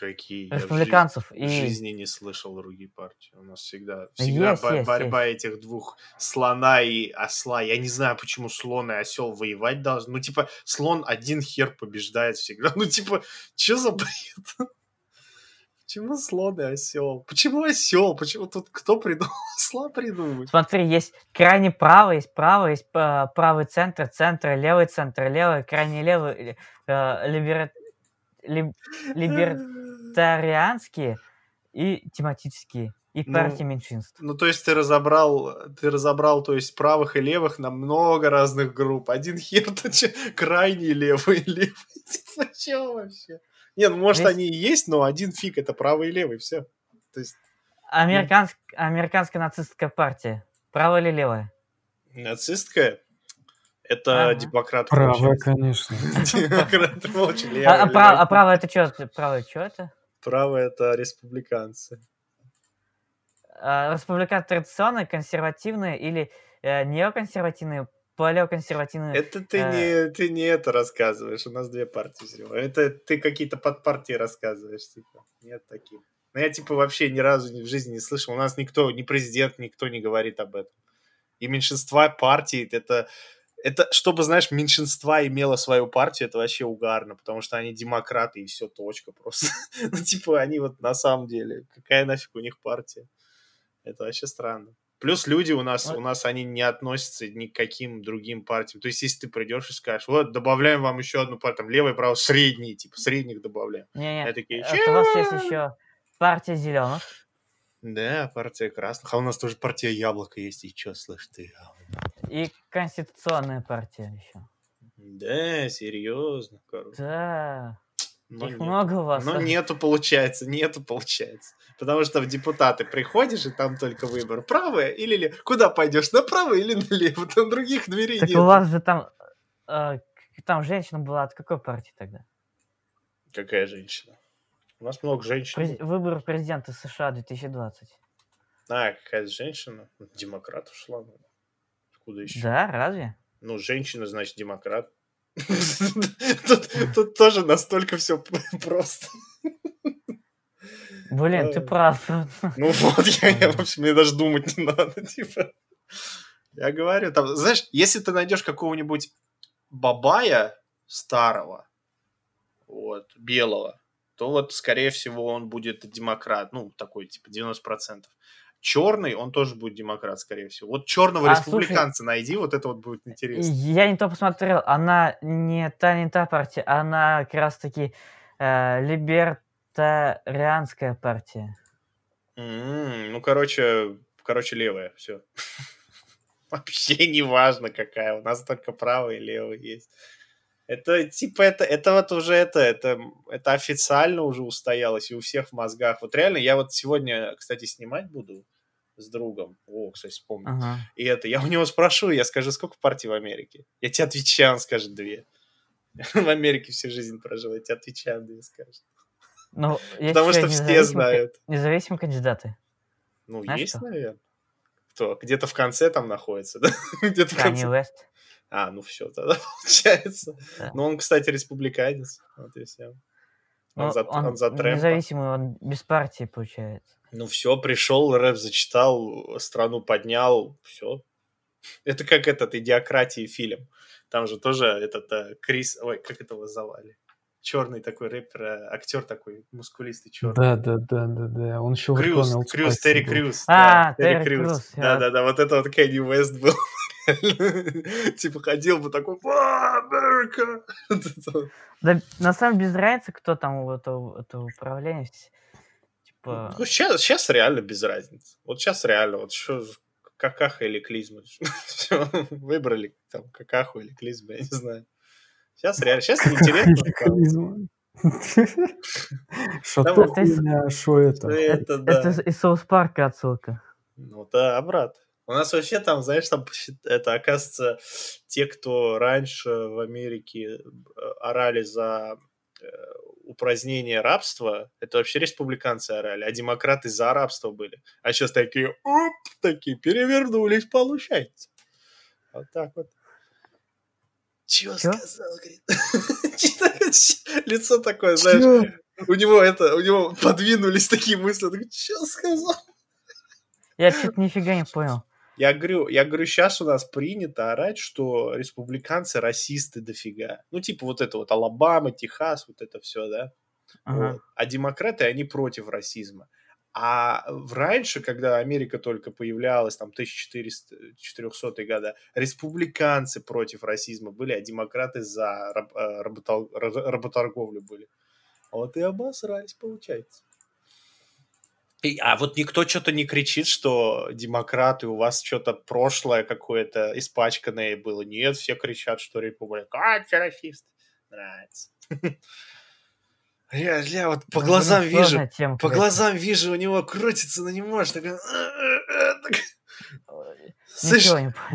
Какие? Я в республиканцев жизни, и... в жизни не слышал другие партии. У нас всегда, всегда Есть, бо- есть, борьба этих двух слона и осла. Я не знаю, почему слон и осел воевать должны. Ну, типа, слон один хер побеждает всегда. [LAUGHS] Ну, типа, что за бред? Почему слон и осел? Почему осел? Почему тут кто придумал [LAUGHS] осла придумать? Смотри, есть крайне правый, есть правый, есть э, правый центр, центр, левый центр, левый, крайне левый, э, либера- либ- [LAUGHS] либертарианские и тематические, и Ну, партии меньшинств. Ну, то есть ты разобрал, ты разобрал, то есть правых и левых на много разных групп. Один хер, крайний левый, [LAUGHS] левый. Чё вообще? Не, ну, может, они и есть, но один фиг, это правый и левый, все. То есть Американск- Американская нацистская партия. Правая или левая? нацистская, это Ага. демократ. Правая, конечно. [LAUGHS] Демократ очень А, а а правая это что? Правая что это? Правая это республиканцы. А, Республиканцы традиционные, консервативные или э, неоконсервативные, палеоконсервативные? Это ты Э. не, ты не это рассказываешь, у нас две партии всего. Это ты какие-то подпартии рассказываешь, типа. Нет таких. Ну, я, типа, вообще ни разу в жизни не слышал. У нас никто, ни президент, никто не говорит об этом. И меньшинства партий, это, это, чтобы, знаешь, меньшинства имело свою партию, это вообще угарно, потому что они демократы, и все, точка просто. [LAUGHS] Ну, типа, они вот на самом деле, какая нафиг у них партия? Это вообще странно. Плюс люди у нас, у нас они не относятся ни к каким другим партиям. То есть, если ты придешь и скажешь, вот, добавляем вам еще одну партию, там, левый, правый, средний, типа, средних добавляем. Не-не, Я такие, это у вас есть еще партия зеленых. Да, партия красных. А у нас тоже партия яблоко есть. И что, слышь ты? И конституционная партия еще. Да, серьезно, короче. Да, Но их нет. много у вас. Но нету, получается, нету, получается. Потому что в депутаты приходишь, и там только выбор. Правое или левое? Куда пойдешь, направо или налево? Там других дверей Так нет. у вас же там, э, там женщина была от какой партии тогда? Какая женщина? У нас много женщин. През- Выборы президента США 2020. А, какая-то женщина. Демократ ушла. Откуда еще? Да, разве? Ну, женщина, значит, демократ. [LAUGHS] Тут тоже настолько все просто. Блин, ты Ой. прав. Ну вот, я, я, в общем, мне даже думать не надо, [LAUGHS] типа. Я говорю, там, знаешь, если ты найдешь какого-нибудь бабая старого, вот, белого, то вот, скорее всего, он будет демократ, ну, такой, типа, 90%. Черный, он тоже будет демократ, скорее всего. Вот черного А, республиканца найди, вот это вот будет интересно. Я не то посмотрел, она не та, не та партия, она как раз таки э, либертарианская партия. М, Ну, короче, короче, левая, все. [LAUGHS] Вообще не важно какая, у нас только правая и левая есть. Это типа это, это вот уже это, это, это официально уже устоялось и у всех в мозгах. Вот реально, я вот сегодня, кстати, снимать буду с другом. О, кстати, вспомнил. Ага. И это, я у него спрошу, я скажу, сколько партий в Америке? Я тебе отвечаю, он скажет две. [LAUGHS] В Америке всю жизнь прожил, я тебе отвечаю, две скажет. Ну, Потому что все знают. Независимые кандидаты. Ну, Знаешь есть, что? наверное. Кто? Где-то в конце там находится, да? [LAUGHS] Где-то в конце. Уэст. А, ну все, тогда [LAUGHS] получается. Да. Ну, он, кстати, республиканец. Вот и. Он, Ну, за, он за Трэмпа. независимый, он без партии, получается. Ну все, пришел, рэп зачитал, страну поднял, все. Это как этот «Идиократии» фильм. Там же тоже этот э, Крис... Ой, как этого звали? Черный такой рэпер, э, актер такой, мускулистый черный. Да, да, да, да, да. Он еще в Крюс, Крюс, Терри. Крюс. А, да, Терри Крюс. Крюс, Да, да, да, вот это вот Кенни Уэст был. [LAUGHS] Типа ходил бы такой, «Ва, Америка! [LAUGHS] Это. Да, на самом деле без разницы, кто там у этого, этого управления. Типа, Ну, сейчас, сейчас реально без разницы. Вот сейчас реально, вот что, какаха или клизма. [LAUGHS] Все, выбрали там какаху или клизму, я не знаю. Сейчас реально, сейчас. Харизма. [LAUGHS] Что это что это? Это да. это из Соус Парка отсылка. Ну да, брат. У нас вообще там, знаешь, там это, оказывается, те, кто раньше в Америке э, орали за э, упразднение рабства, это вообще республиканцы орали, а демократы за рабство были. А сейчас такие, оп, такие, перевернулись, получается. Вот так вот. Чего сказал, говорит? [LAUGHS] Лицо такое, знаешь, у него это, у него подвинулись такие мысли, он такой, что сказал? Я что-то нифига не понял. Я говорю, я говорю, сейчас у нас принято орать, что республиканцы расисты дофига. Ну, типа вот это вот Алабама, Техас, вот это все, да? Ага. Вот. А демократы, они против расизма. А раньше, когда Америка только появлялась, там, 1400 года, республиканцы против расизма были, а демократы за раб- э, работал- ра- работорговлю были. Вот и обосрались, получается. И- а вот никто что-то не кричит, что демократы, у вас что-то прошлое какое-то испачканное было. Нет, все кричат, что республиканцы расисты. Нравится. [LAUGHS] Я, я вот по Ну, глазам вижу, тема по какая-то. глазам вижу, у него крутится, но не может. так, Слышь.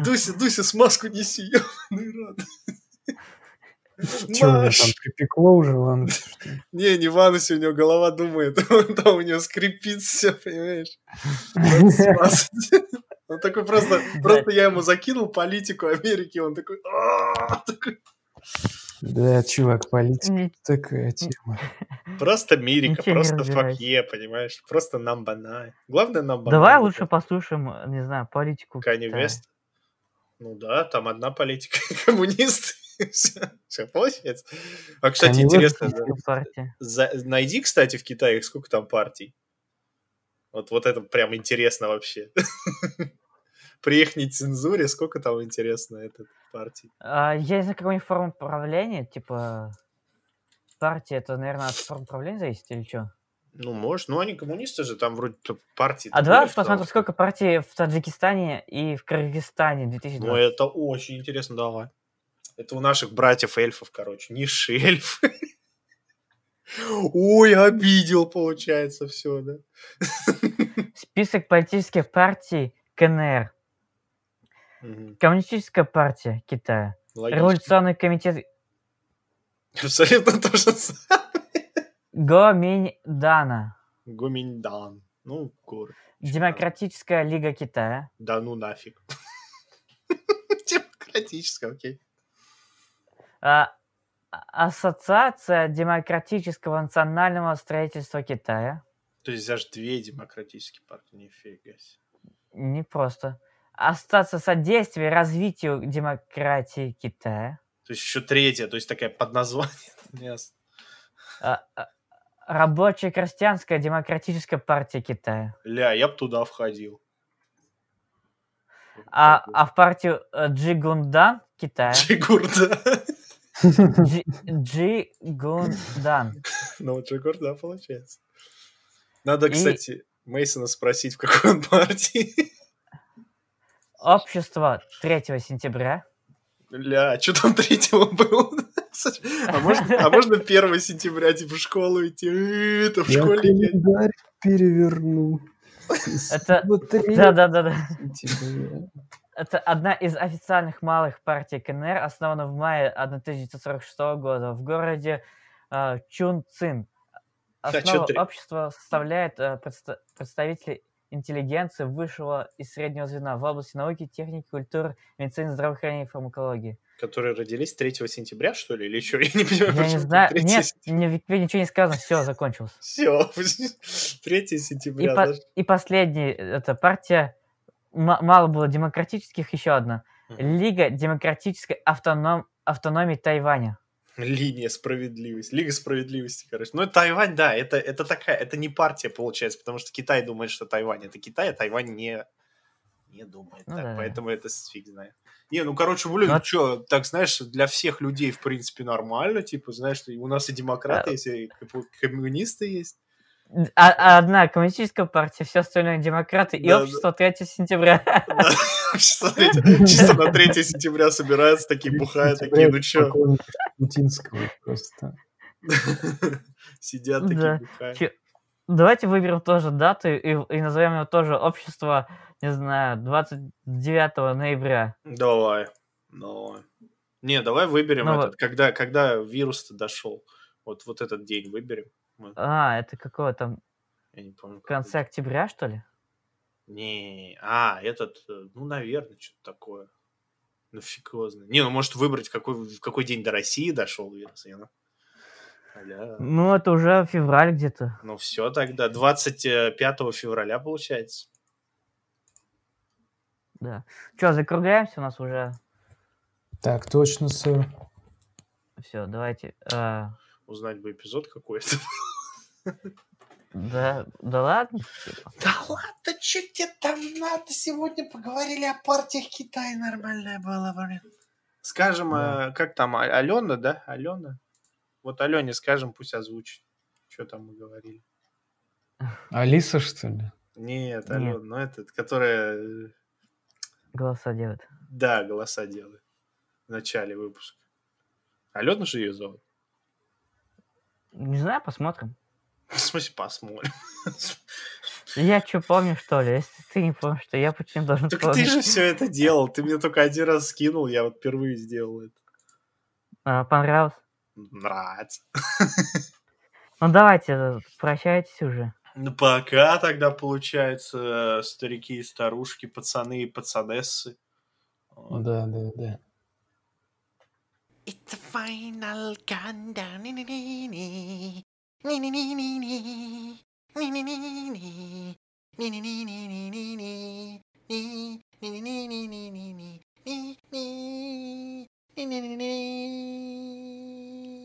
Дуся, Дуся, смазку неси, ебаный рот. Что, Маш! там припекло уже, ли? Не, не Вануся, у него голова думает, [LAUGHS] там у него скрипит все, понимаешь? Он такой просто, просто я ему закинул политику Америки, он такой, такой, Да, чувак, политика такая тема. [LAUGHS] просто мирика, просто факье, понимаешь? Просто nine. Главное number Давай лучше послушаем, э, не знаю, политику Канни Китая. Вест. Ну да, там одна политика, [LAUGHS] коммунисты. Все, получается. А, кстати, интересно, за- найди, кстати, в Китае, сколько там партий. Вот, вот это прям интересно вообще. [LAUGHS] При их цензуре сколько там интересно этой партии. А, я не знаю, какой форма правления, типа партия, это, наверное, от формы правления зависит или что? Ну, может. Ну, они коммунисты же, там вроде партии. А давай посмотрим, сколько партий в Таджикистане и в Кыргызстане в Ну, 2020. это очень интересно, давай. Это у наших братьев-эльфов, короче. Низшие эльфы. [LAUGHS] Ой, обидел, получается, все, да? [LAUGHS] Список политических партий КНР. Мгм. Коммунистическая партия Китая. Логично. Революционный комитет Абсолютно [LAUGHS] то же самое. Гоминьдана. Гуминьдан. Ну, город. Демократическая лига Китая. Да ну нафиг. [LAUGHS] Демократическая, окей. А, а- Ассоциация демократического национального строительства Китая. То есть аж две демократические партии, нифига себе. Не просто. Остаться содействие развитию демократии Китая. То есть еще третья, то есть такая под названием. [LAUGHS] Ясно. А, а, Рабочая крестьянская демократическая партия Китая. Ля, я бы туда входил. А, а в партию э, Джигундан Китая. Джигурда. Джи- Джигундан. [LAUGHS] Ну, Джигурда получается. Надо, кстати, Мейсона спросить, в какой он партии. Общество 3 сентября. Ля, что там третьего было? [LAUGHS] А можно, а можно 1 сентября, типа, в школу идти? Это в Я школе нет. календарь переверну. Это- Да-да-да. сентября. Это одна из официальных малых партий КНР, основана в мае 1946 года в городе э, Чунцин. А Основу общества составляет э, предста- представители интеллигенции высшего и среднего звена в области науки, техники, культуры, медицины, здравоохранения и фармакологии. Которые родились 3 сентября, что ли, или что? [LAUGHS] Я не понимаю, Я не знаю, нет, сентября. ни в Википедии ничего не сказано, все, закончилось. Все, [LAUGHS] 3 И, сентября. по- даже. и последний, это партия, мало было демократических, еще одна. Лига демократической автоном, автономии Тайваня. Линия справедливости. Лига справедливости, короче. Ну, Тайвань, да, это, это такая, это не партия, получается, потому что Китай думает, что Тайвань это Китай, а Тайвань не, не думает Ну так, да, да. поэтому это фиг знает. Не, ну, короче, блин, Ну, ну, что, так, знаешь, для всех людей, в принципе, нормально, типа, знаешь, у нас и демократы есть, и ком- коммунисты есть. А- а одна коммунистическая партия, все остальное демократы и Да, [LAUGHS] да. общество 3 сентября. Да. Чисто на 3 сентября собираются, такие бухают, такие, ну что, Поклонники Путинского просто. сидят такие бухают. Давайте выберем тоже дату и, и назовем его тоже общество, не знаю, 29 ноября. Давай, давай. Не, давай выберем Ну этот, вот. когда, когда вирус-то дошел. Вот, вот этот день выберем. Мы- А, это какое там, Я не помню. в конце октября, что ли? Не, а, этот, э, ну, наверное, что-то такое. Ну, фиг его знает. Не, ну, может выбрать, какой, в какой день до России дошел вирус. я, ну. Аля. Ну, это уже февраль где-то. Ну, все тогда. 25 февраля, получается. Да. Че, закругляемся у нас уже? Так, точно, сэр. Все, давайте. э, Узнать бы эпизод какой-то. [LAUGHS] да, да ладно. типа. Да ладно, что тебе там надо? Сегодня поговорили о партиях Китая, нормальная была, блин. Скажем, Да. а, как там, А- Алена, да? Алена? Вот Алене скажем, пусть озвучит. Что там мы говорили? Алиса, что ли? Нет. Алена, ну этот, которая, э, Голоса делают. да, голоса делает в начале выпуска. Алена же ее зовут? Не знаю, посмотрим. В смысле, посмотрим. Я что помню, что ли? Если ты не помнишь, то я почему должен Так ты помнить? же все это делал. Ты мне только один раз скинул, я вот впервые сделал это. А, понравилось? Нравится. Ну давайте, э, прощайтесь уже. Ну, пока тогда, получается, э, старики и старушки, пацаны и пацанессы. Да, да, да. It's a final countdown. Nee, nee, nee, nee. Nee, nee, nee, nee, nee. Nee, nee, nee, nee. Nee, nee, nee, nee, nee, nee, nee. Nee, nee, nee, nee, nee, nee, nee, nee. Nee.